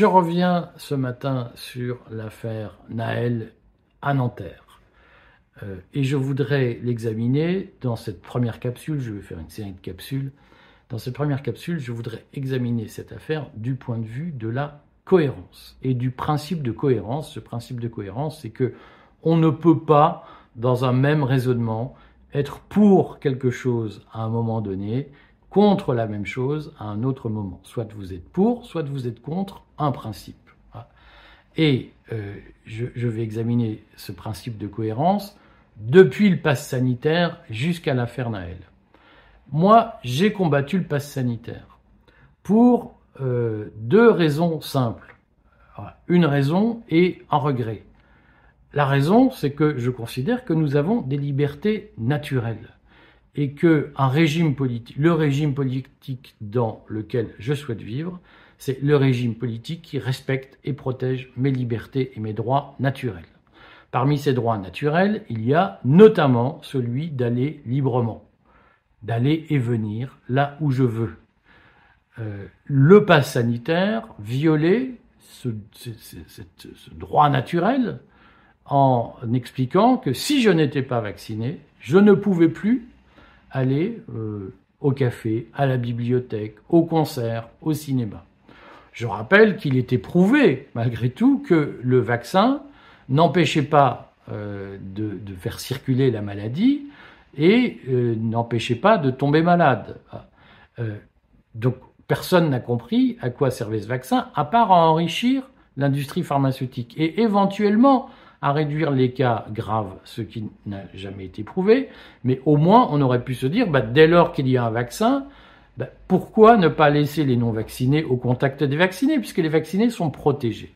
Je reviens ce matin sur l'affaire Naël à Nanterre. Euh, et je voudrais l'examiner dans cette première capsule. Je vais faire une série de capsules. Dans cette première capsule, je voudrais examiner cette affaire du point de vue de la cohérence et du principe de cohérence. Ce principe de cohérence, c'est que on ne peut pas, dans un même raisonnement, être pour quelque chose à un moment donné, contre la même chose à un autre moment. Soit vous êtes pour, soit vous êtes contre un principe. Et euh, je, vais examiner ce principe de cohérence depuis le pass sanitaire jusqu'à l'affaire Naël. Moi, j'ai combattu le pass sanitaire pour euh, deux raisons simples. Une raison et un regret. La raison, c'est que je considère que nous avons des libertés naturelles et que le régime politique dans lequel je souhaite vivre, c'est le régime politique qui respecte et protège mes libertés et mes droits naturels. Parmi ces droits naturels, il y a notamment celui d'aller librement, d'aller et venir là où je veux. Euh, le pass sanitaire violait ce droit naturel en expliquant que si je n'étais pas vacciné, je ne pouvais plus aller euh, au café, à la bibliothèque, au concert, au cinéma. Je rappelle qu'il était prouvé, malgré tout, que le vaccin n'empêchait pas euh, de, faire circuler la maladie et euh, n'empêchait pas de tomber malade. Euh, donc personne n'a compris à quoi servait ce vaccin, à part à enrichir l'industrie pharmaceutique et éventuellement à réduire les cas graves, ce qui n'a jamais été prouvé, mais au moins on aurait pu se dire, bah, dès lors qu'il y a un vaccin, bah, pourquoi ne pas laisser les non-vaccinés au contact des vaccinés, puisque les vaccinés sont protégés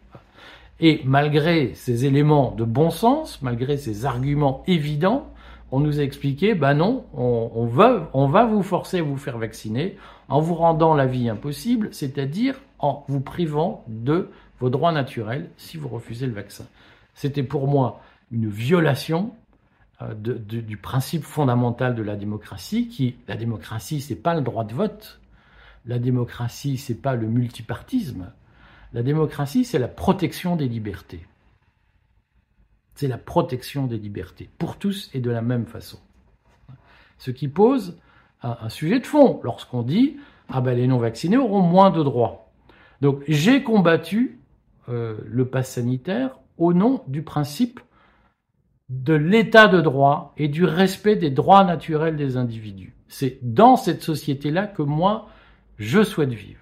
Et malgré ces éléments de bon sens, malgré ces arguments évidents, on nous a expliqué, bah non, on, on, va, on va vous forcer à vous faire vacciner en vous rendant la vie impossible, c'est-à-dire en vous privant de vos droits naturels si vous refusez le vaccin. C'était pour moi une violation euh, du principe fondamental de la démocratie, qui la démocratie c'est pas le droit de vote, la démocratie c'est pas le multipartisme, la démocratie c'est la protection des libertés. C'est la protection des libertés pour tous et de la même façon. Ce qui pose un, un sujet de fond lorsqu'on dit ah ben les non vaccinés auront moins de droits. Donc j'ai combattu euh, le pass sanitaire au nom du principe de l'état de droit et du respect des droits naturels des individus. C'est dans cette société-là que moi, je souhaite vivre.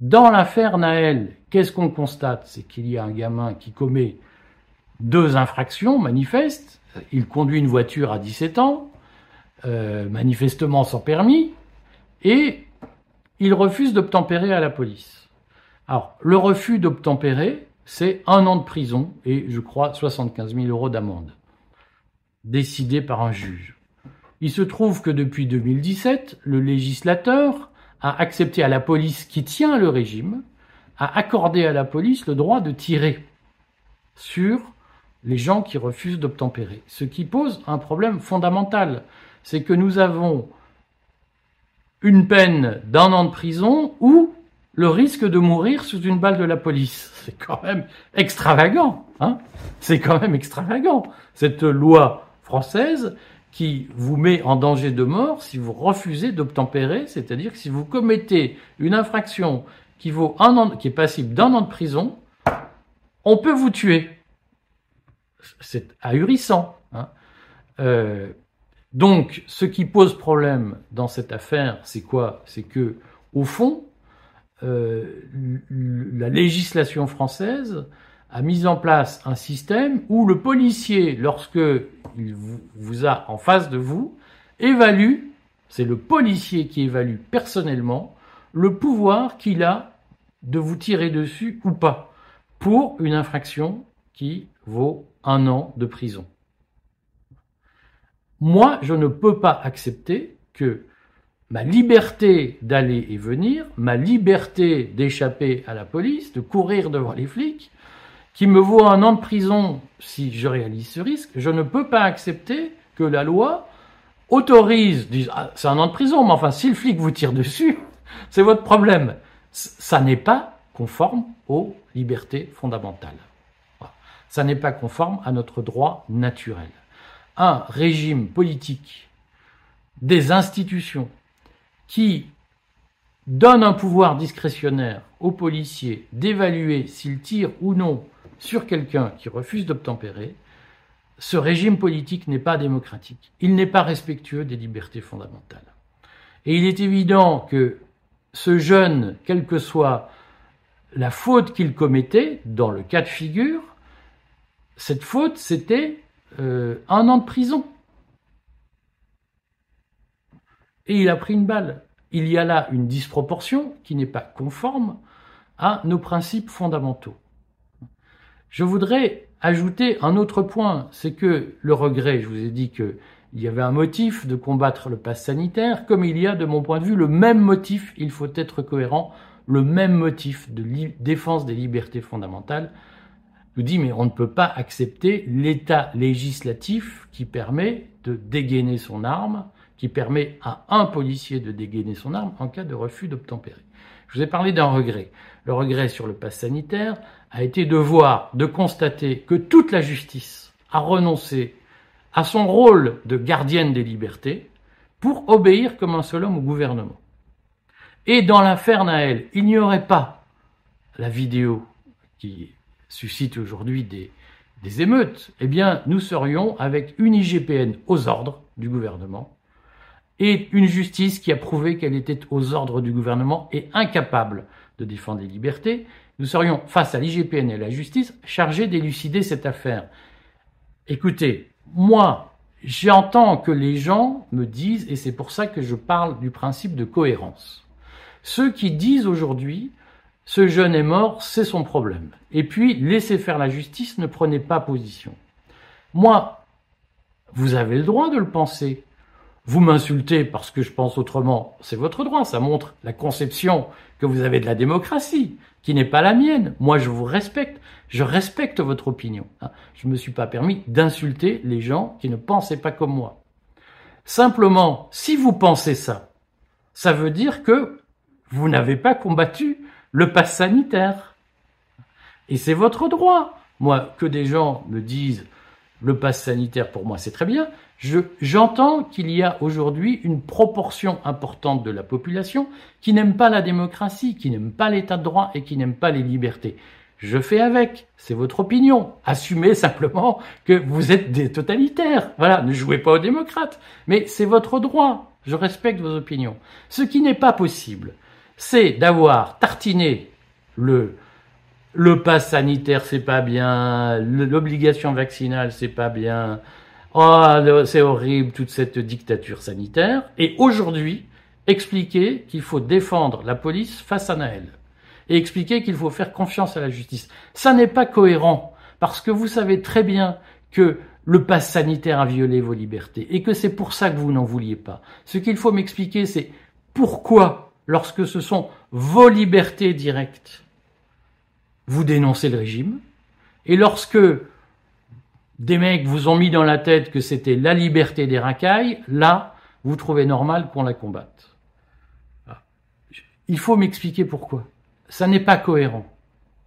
Dans l'affaire Naël, qu'est-ce qu'on constate? C'est qu'il y a un gamin qui commet deux infractions manifestes. Il conduit une voiture à 17 ans, euh, manifestement sans permis, et il refuse d'obtempérer à la police. Alors, le refus d'obtempérer, c'est un an de prison et je crois 75 000 euros d'amende, décidé par un juge. Il se trouve que depuis 2017, le législateur a accepté à la police qui tient le régime, a accordé à la police le droit de tirer sur les gens qui refusent d'obtempérer. Ce qui pose un problème fondamental, c'est que nous avons une peine d'un an de prison ou le risque de mourir sous une balle de la police. C'est quand même extravagant, hein C'est quand même extravagant. Cette loi française qui vous met en danger de mort si vous refusez d'obtempérer, c'est-à-dire que si vous commettez une infraction qui vaut un an, qui est passible d'un an de prison, on peut vous tuer. C'est ahurissant. Hein euh, donc, ce qui pose problème dans cette affaire, c'est quoi? C'est que, au fond, la législation française a mis en place un système où le policier, lorsque il vous, vous a en face de vous, évalue, c'est le policier qui évalue personnellement le pouvoir qu'il a de vous tirer dessus ou pas pour une infraction qui vaut un an de prison. Moi, je ne peux pas accepter que ma liberté d'aller et venir, ma liberté d'échapper à la police, de courir devant les flics, qui me vaut un an de prison si je réalise ce risque, je ne peux pas accepter que la loi autorise, ah, c'est un an de prison, mais enfin, si le flic vous tire dessus, c'est votre problème. Ça n'est pas conforme aux libertés fondamentales. Ça n'est pas conforme à notre droit naturel. Un régime politique, des institutions qui donne un pouvoir discrétionnaire aux policiers d'évaluer s'ils tirent ou non sur quelqu'un qui refuse d'obtempérer, ce régime politique n'est pas démocratique. Il n'est pas respectueux des libertés fondamentales. Et il est évident que ce jeune, quelle que soit la faute qu'il commettait, dans le cas de figure, cette faute, c'était euh, un an de prison. Et il a pris une balle. Il y a là une disproportion qui n'est pas conforme à nos principes fondamentaux. Je voudrais ajouter un autre point, c'est que le regret, je vous ai dit qu'il y avait un motif de combattre le pass sanitaire, comme il y a, de mon point de vue, le même motif, il faut être cohérent, le même motif de défense des libertés fondamentales, nous dit mais on ne peut pas accepter l'état législatif qui permet de dégainer son arme, qui permet à un policier de dégainer son arme en cas de refus d'obtempérer. Je vous ai parlé d'un regret. Le regret sur le pass sanitaire a été de voir, de constater que toute la justice a renoncé à son rôle de gardienne des libertés pour obéir comme un seul homme au gouvernement. Et dans l'affaire Naël, il n'y aurait pas la vidéo qui suscite aujourd'hui des, des émeutes, eh bien, nous serions avec une IGPN aux ordres du gouvernement et une justice qui a prouvé qu'elle était aux ordres du gouvernement et incapable de défendre les libertés. Nous serions, face à l'IGPN et à la justice, chargés d'élucider cette affaire. Écoutez, moi, j'entends que les gens me disent, et c'est pour ça que je parle du principe de cohérence. Ceux qui disent aujourd'hui ce jeune est mort, c'est son problème. Et puis, laissez faire la justice, ne prenez pas position. Moi, vous avez le droit de le penser. Vous m'insultez parce que je pense autrement, c'est votre droit, ça montre la conception que vous avez de la démocratie, qui n'est pas la mienne. Moi, je vous respecte, je respecte votre opinion. Hein. Je ne me suis pas permis d'insulter les gens qui ne pensaient pas comme moi. Simplement, si vous pensez ça, ça veut dire que vous n'avez pas combattu le pass sanitaire. Et c'est votre droit. Moi, que des gens me disent le pass sanitaire pour moi c'est très bien. J'entends qu'il y a aujourd'hui une proportion importante de la population qui n'aime pas la démocratie, qui n'aime pas l'état de droit et qui n'aime pas les libertés. Je fais avec, c'est votre opinion. Assumez simplement que vous êtes des totalitaires. Voilà, ne jouez pas aux démocrates. Mais c'est votre droit. Je respecte vos opinions. Ce qui n'est pas possible, c'est d'avoir tartiné le, le pass sanitaire, c'est pas bien, l'obligation vaccinale, c'est pas bien, oh, c'est horrible, toute cette dictature sanitaire, et aujourd'hui, expliquer qu'il faut défendre la police face à Naël, et expliquer qu'il faut faire confiance à la justice. Ça n'est pas cohérent, parce que vous savez très bien que le pass sanitaire a violé vos libertés, et que c'est pour ça que vous n'en vouliez pas. Ce qu'il faut m'expliquer, c'est pourquoi lorsque ce sont vos libertés directes, vous dénoncez le régime, et lorsque des mecs vous ont mis dans la tête que c'était la liberté des racailles, là, vous trouvez normal qu'on la combatte. Ah. Il faut m'expliquer pourquoi. Ça n'est pas cohérent.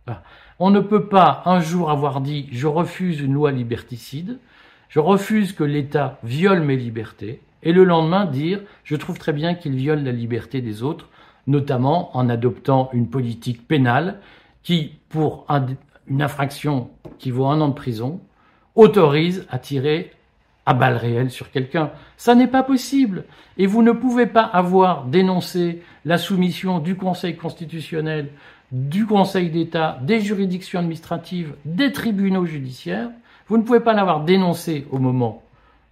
Ah. On ne peut pas un jour avoir dit je refuse une loi liberticide, je refuse que l'État viole mes libertés, et le lendemain dire je trouve très bien qu'il viole la liberté des autres, notamment en adoptant une politique pénale qui, pour une infraction qui vaut un an de prison, autorise à tirer à balles réelles sur quelqu'un. Ça n'est pas possible. Et vous ne pouvez pas avoir dénoncé la soumission du Conseil constitutionnel, du Conseil d'État, des juridictions administratives, des tribunaux judiciaires. Vous ne pouvez pas l'avoir dénoncé au moment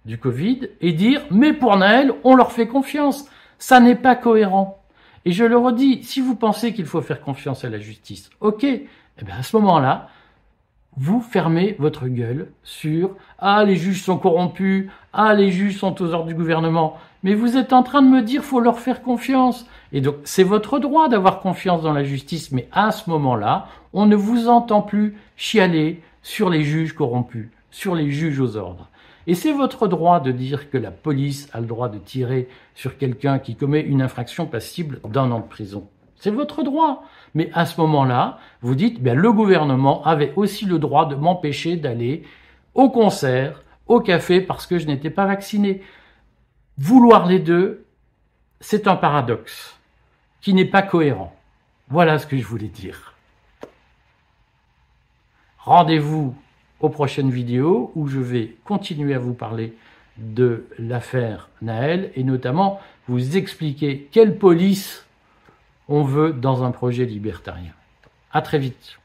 du Covid et dire mais pour Naël, on leur fait confiance. Ça n'est pas cohérent. Et je le redis, si vous pensez qu'il faut faire confiance à la justice, ok, eh bien à ce moment-là, vous fermez votre gueule sur ah les juges sont corrompus, ah les juges sont aux ordres du gouvernement. Mais vous êtes en train de me dire faut leur faire confiance. Et donc c'est votre droit d'avoir confiance dans la justice, mais à ce moment-là, on ne vous entend plus chialer sur les juges corrompus, sur les juges aux ordres. Et c'est votre droit de dire que la police a le droit de tirer sur quelqu'un qui commet une infraction passible d'un an de prison. C'est votre droit. Mais à ce moment-là, vous dites, bien, le gouvernement avait aussi le droit de m'empêcher d'aller au concert, au café, parce que je n'étais pas vacciné. Vouloir les deux, c'est un paradoxe qui n'est pas cohérent. Voilà ce que je voulais dire. Rendez-vous aux prochaines vidéos où je vais continuer à vous parler de l'affaire Naël et notamment vous expliquer quelle police on veut dans un projet libertarien. À très vite.